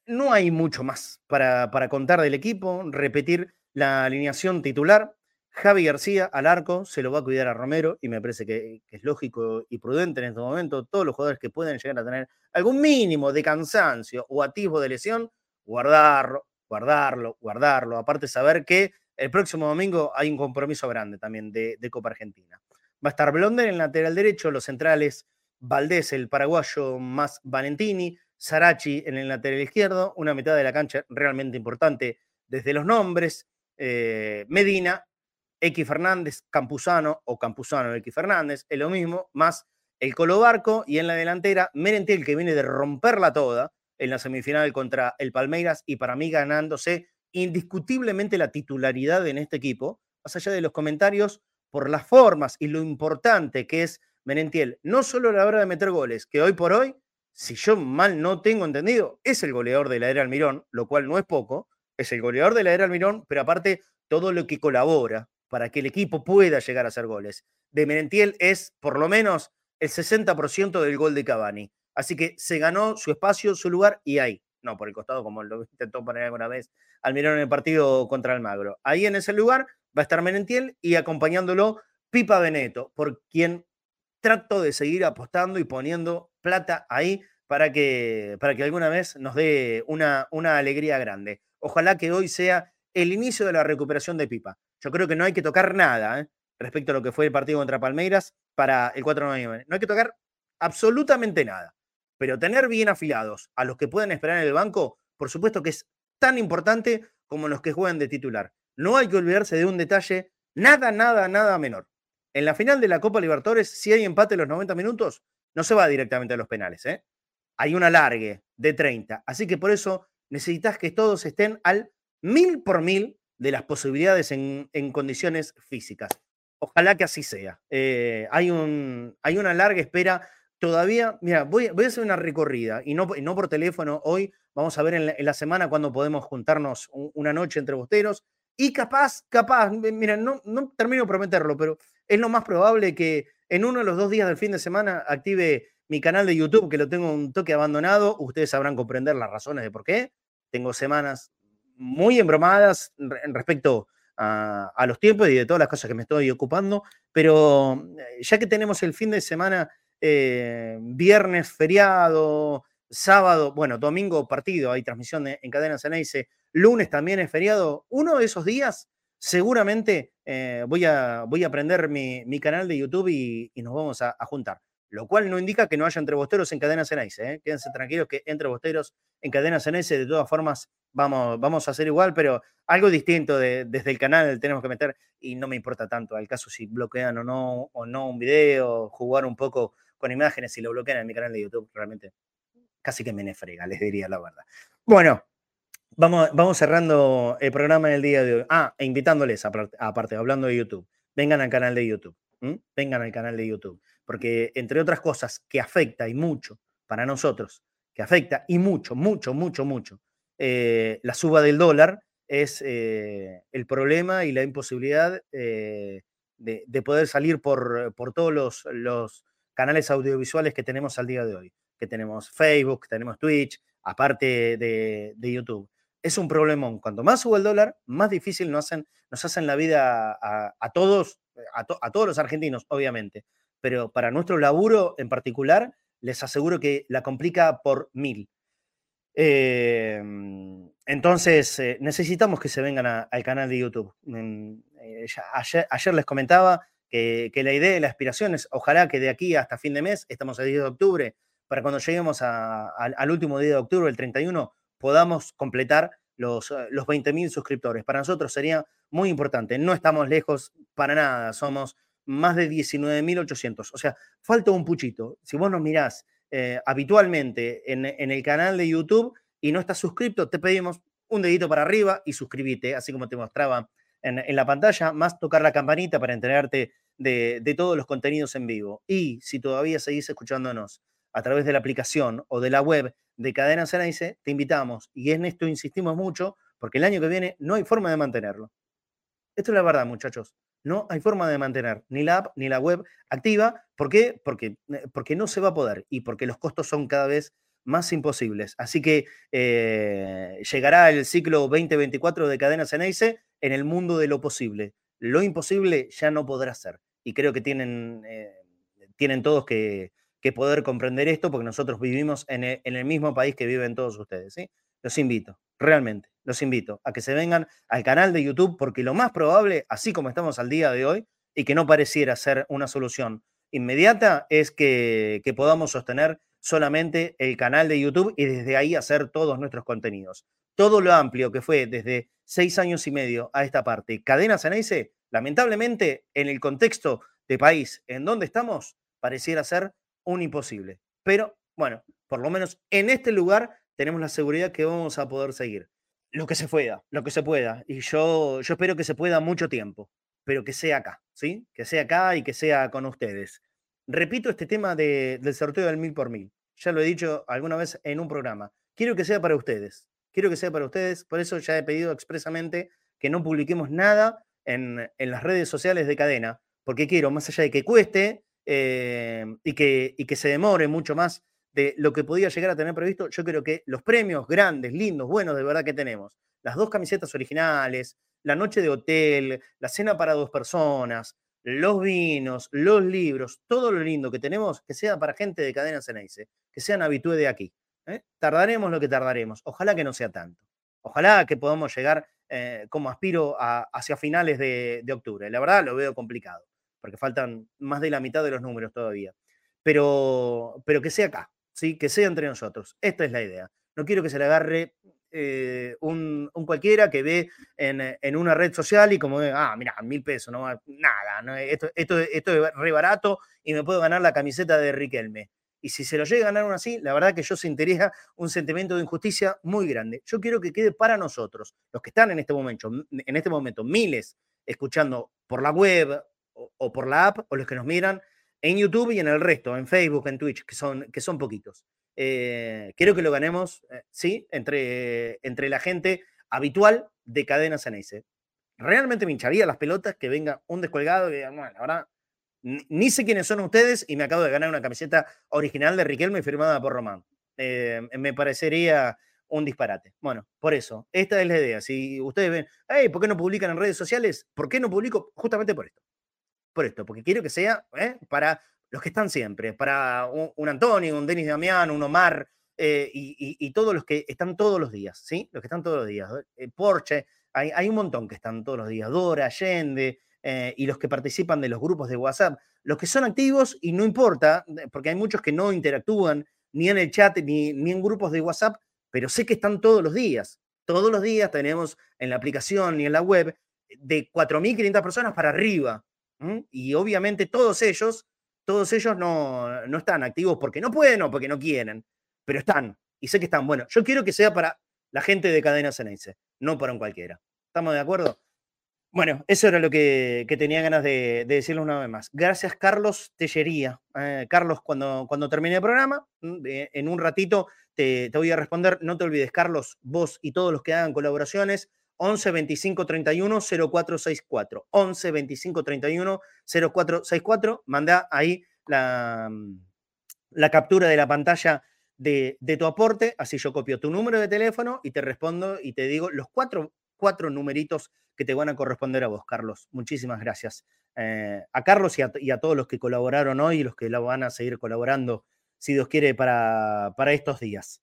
no hay mucho más para, contar del equipo. Repetir la alineación titular. Javi García al arco, se lo va a cuidar a Romero y me parece que, es lógico y prudente en este momento. Todos los jugadores que pueden llegar a tener algún mínimo de cansancio o atisbo de lesión, guardarlo, guardarlo, guardarlo. Aparte, saber que el próximo domingo hay un compromiso grande también de, de Copa Argentina. Va a estar Blonder en el lateral derecho, los centrales Valdés, el paraguayo más Valentini, Sarachi en el lateral izquierdo, una mitad de la cancha realmente importante desde los nombres, eh, Medina, X Fernández, Campuzano o Campuzano X Fernández, es lo mismo, más el Colo Barco y en la delantera Merentiel que viene de romperla toda en la semifinal contra el Palmeiras y para mí ganándose indiscutiblemente la titularidad en este equipo, más allá de los comentarios, por las formas y lo importante que es Merentiel, no solo a la hora de meter goles, que hoy por hoy, si yo mal no tengo entendido, es el goleador de la era Almirón, lo cual no es poco, es el goleador de la era Almirón, pero aparte todo lo que colabora para que el equipo pueda llegar a hacer goles. De Merentiel es por lo menos el 60% del gol de Cavani. Así que se ganó su espacio, su lugar y ahí. No, por el costado, como lo intentó poner alguna vez Almirón en el partido contra Almagro. Ahí en ese lugar va a estar Menentiel y acompañándolo Pipa Beneto, por quien trato de seguir apostando y poniendo plata ahí para que, para que alguna vez nos dé una, una alegría grande. Ojalá que hoy sea el inicio de la recuperación de Pipa. Yo creo que no hay que tocar nada ¿eh? respecto a lo que fue el partido contra Palmeiras para el 4 de noviembre. No hay que tocar absolutamente nada. Pero tener bien afilados a los que pueden esperar en el banco, por supuesto que es tan importante como los que juegan de titular. No hay que olvidarse de un detalle, nada, nada, nada menor. En la final de la Copa Libertadores, si hay empate en los 90 minutos, no se va directamente a los penales. ¿eh? Hay un alargue de 30. Así que por eso necesitas que todos estén al mil por mil de las posibilidades en, condiciones físicas. Ojalá que así sea. Eh, hay, un, hay una larga espera todavía. Mira, voy, a hacer una recorrida y no, no por teléfono hoy. Vamos a ver en la, semana cuándo podemos juntarnos una noche entre bosteros. Y capaz, capaz, mira, no, no termino de prometerlo, pero es lo más probable que en uno de los dos días del fin de semana active mi canal de YouTube, que lo tengo un toque abandonado. Ustedes sabrán comprender las razones de por qué. Tengo semanas muy embromadas en respecto a, a, los tiempos y de todas las cosas que me estoy ocupando, pero eh, ya que tenemos el fin de semana, eh, viernes feriado, sábado, bueno, domingo partido, hay transmisión en Cadena Ceneice, lunes también es feriado, uno de esos días seguramente eh, voy, a, voy a prender mi, mi canal de YouTube y, y nos vamos a, juntar. Lo cual no indica que no haya entrebosteros en Cadena Ceneice. ¿eh? Quédense tranquilos que entrebosteros en Cadena Ceneice de todas formas vamos, vamos a hacer igual, pero algo distinto de, desde el canal tenemos que meter y no me importa tanto al caso si bloquean o no, o no un video, jugar un poco con imágenes, si lo bloquean en mi canal de YouTube, realmente casi que me nefrega, les diría la verdad. Bueno, vamos, vamos cerrando el programa del día de hoy. Ah, e invitándoles, aparte, hablando de YouTube, vengan al canal de YouTube, vengan al canal de YouTube, porque entre otras cosas que afecta y mucho para nosotros, que afecta y mucho, mucho, mucho, mucho, eh, la suba del dólar es eh, el problema y la imposibilidad eh, de, de, poder salir por, por todos los, canales audiovisuales que tenemos al día de hoy, que tenemos Facebook, tenemos Twitch, aparte de YouTube. Es un problemón. Cuanto más sube el dólar, más difícil nos hacen, nos hacen la vida a, a todos, a, to, a, todos los argentinos, obviamente. Pero para nuestro laburo en particular, les aseguro que la complica por mil. Eh, entonces, eh, necesitamos que se vengan a, al canal de YouTube. Eh, ayer, les comentaba que, la idea y la aspiración es, ojalá que de aquí hasta fin de mes, estamos el 10 de octubre, para cuando lleguemos a, a, al último día de octubre, el 31, podamos completar los, los 20.000 suscriptores. Para nosotros sería muy importante. No estamos lejos para nada, somos más de 19.800. O sea, falta un puchito. Si vos nos mirás eh, habitualmente en, en, el canal de YouTube y no estás suscrito, te pedimos un dedito para arriba y suscríbete, así como te mostraba en, en la pantalla, más tocar la campanita para enterarte de, de, todos los contenidos en vivo. Y si todavía seguís escuchándonos a través de la aplicación o de la web de Cadena Ceneice, te invitamos, y en esto insistimos mucho, porque el año que viene no hay forma de mantenerlo. Esto es la verdad, muchachos. No hay forma de mantener ni la app ni la web activa. ¿Por qué? Porque, eh, porque no se va a poder y porque los costos son cada vez más imposibles. Así que eh, llegará el ciclo 2024 de Cadena Ceneice en el mundo de lo posible. Lo imposible ya no podrá ser. Y creo que tienen, eh, tienen todos que, que, poder comprender esto porque nosotros vivimos en el, en el mismo país que viven todos ustedes. ¿sí? Los invito, realmente, los invito a que se vengan al canal de YouTube porque lo más probable, así como estamos al día de hoy, y que no pareciera ser una solución inmediata, es que, que podamos sostener solamente el canal de YouTube y desde ahí hacer todos nuestros contenidos. Todo lo amplio que fue desde seis años y medio a esta parte, Cadena Ceneice, lamentablemente en el contexto de país en donde estamos, pareciera ser un imposible. Pero bueno, por lo menos en este lugar tenemos la seguridad que vamos a poder seguir. Lo que se pueda, lo que se pueda. Y yo, yo espero que se pueda mucho tiempo, pero que sea acá, ¿sí? Que sea acá y que sea con ustedes. Repito este tema del sorteo del mil por mil. Ya lo he dicho alguna vez en un programa. Quiero que sea para ustedes. Quiero que sea para ustedes. Por eso ya he pedido expresamente que no publiquemos nada en, las redes sociales de cadena, porque quiero, más allá de que cueste eh, y, que, y que se demore mucho más de lo que podía llegar a tener previsto, yo creo que los premios grandes, lindos, buenos, de verdad que tenemos, las dos camisetas originales, la noche de hotel, la cena para dos personas, los vinos, los libros, todo lo lindo que tenemos, que sea para gente de cadena Ceneice, que sean habitué de aquí. ¿eh? Tardaremos lo que tardaremos. Ojalá que no sea tanto. Ojalá que podamos llegar eh, como aspiro hacia finales de, octubre. La verdad lo veo complicado, porque faltan más de la mitad de los números todavía. Pero, pero que sea acá, ¿sí? que sea entre nosotros. Esta es la idea. No quiero que se le agarre eh, un, cualquiera que ve en, una red social y como, ah, mira, mil pesos, no, nada, esto, esto, esto, es re barato y me puedo ganar la camiseta de Riquelme. Y si se lo llega a ganar uno así, la verdad que yo sentiría un sentimiento de injusticia muy grande. Yo quiero que quede para nosotros, los que están en este momento, en este momento miles escuchando por la web o, por la app, o los que nos miran en YouTube y en el resto, en Facebook, en Twitch, que son, que son poquitos. Eh, quiero que lo ganemos, eh, sí, entre, entre la gente habitual de Cadena Ceneice. Realmente me hincharía las pelotas que venga un descolgado y diga, bueno, verdad, ni sé quiénes son ustedes y me acabo de ganar una camiseta original de Riquelme firmada por Román. Eh, me parecería un disparate. Bueno, por eso, esta es la idea. Si ustedes ven, hey, ¿por qué no publican en redes sociales? ¿Por qué no publico? Justamente por esto. Por esto, porque quiero que sea para los que están siempre, para un, Antonio, un Denis Damián, un Omar, eh, y, todos los que están todos los días, ¿sí? Los que están todos los días. Eh, Porsche, hay, un montón que están todos los días. Dora, Allende, eh, y los que participan de los grupos de WhatsApp. Los que son activos, y no importa, porque hay muchos que no interactúan ni en el chat ni, ni en grupos de WhatsApp, pero sé que están todos los días. Todos los días tenemos en la aplicación y en la web de 4.500 personas para arriba. Y obviamente todos ellos todos ellos no, no están activos porque no pueden o porque no quieren, pero están. Y sé que están. Bueno, yo quiero que sea para la gente de Cadena Ceneice, no para un cualquiera. ¿Estamos de acuerdo? Bueno, eso era lo que, tenía ganas de, decirle una vez más. Gracias, Carlos Tellería. Eh, Carlos, cuando, cuando termine el programa, mm, en un ratito te, te, voy a responder. No te olvides, Carlos, vos y todos los que hagan colaboraciones, 11 25 31 0464. 11 25 31 0464. Manda ahí la, mm, la captura de la pantalla de, tu aporte, así yo copio tu número de teléfono y te respondo y te digo los cuatro, cuatro numeritos que te van a corresponder a vos, Carlos. Muchísimas gracias. Eh, a Carlos y a, a, todos los que colaboraron hoy y los que la van a seguir colaborando, si Dios quiere, para, para estos días.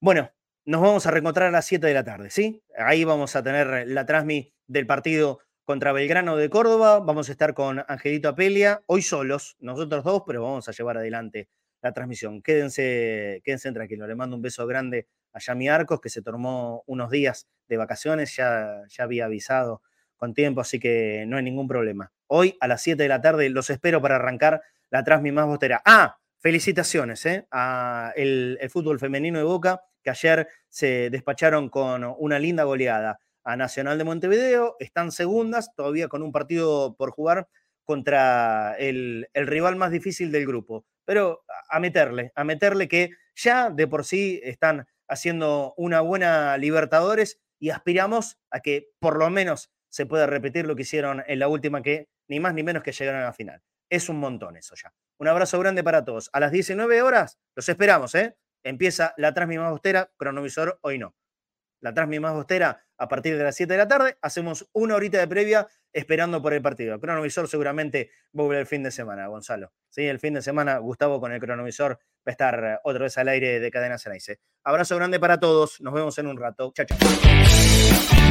Bueno, nos vamos a reencontrar a las 7 de la tarde, ¿sí? Ahí vamos a tener la transmi del partido contra Belgrano de Córdoba. Vamos a estar con Angelito Apelia, hoy solos, nosotros dos, pero vamos a llevar adelante la transmisión. Quédense, quédense tranquilos. Le mando un beso grande a Yami Arcos, que se tomó unos días de vacaciones, ya, ya había avisado con tiempo, así que no hay ningún problema. Hoy a las 7 de la tarde los espero para arrancar la transmi más bostera. Ah, felicitaciones ¿eh? a el fútbol femenino de Boca que ayer se despacharon con una linda goleada a Nacional de Montevideo, están segundas, todavía con un partido por jugar contra el, rival más difícil del grupo. Pero a meterle, a meterle que ya de por sí están haciendo una buena Libertadores y aspiramos a que por lo menos se pueda repetir lo que hicieron en la última, que ni más ni menos que llegaron a la final. Es un montón eso ya. Un abrazo grande para todos. A las 19 horas los esperamos, ¿eh? empieza la transmisión más bostera, cronovisor hoy no. La transmisión más bostera a partir de las 7 de la tarde, hacemos una horita de previa esperando por el partido. cronovisor seguramente va el fin de semana, Gonzalo. Sí, el fin de semana Gustavo con el cronovisor va a estar otra vez al aire de Cadena Ceneice. Abrazo grande para todos, nos vemos en un rato. Chao, chao.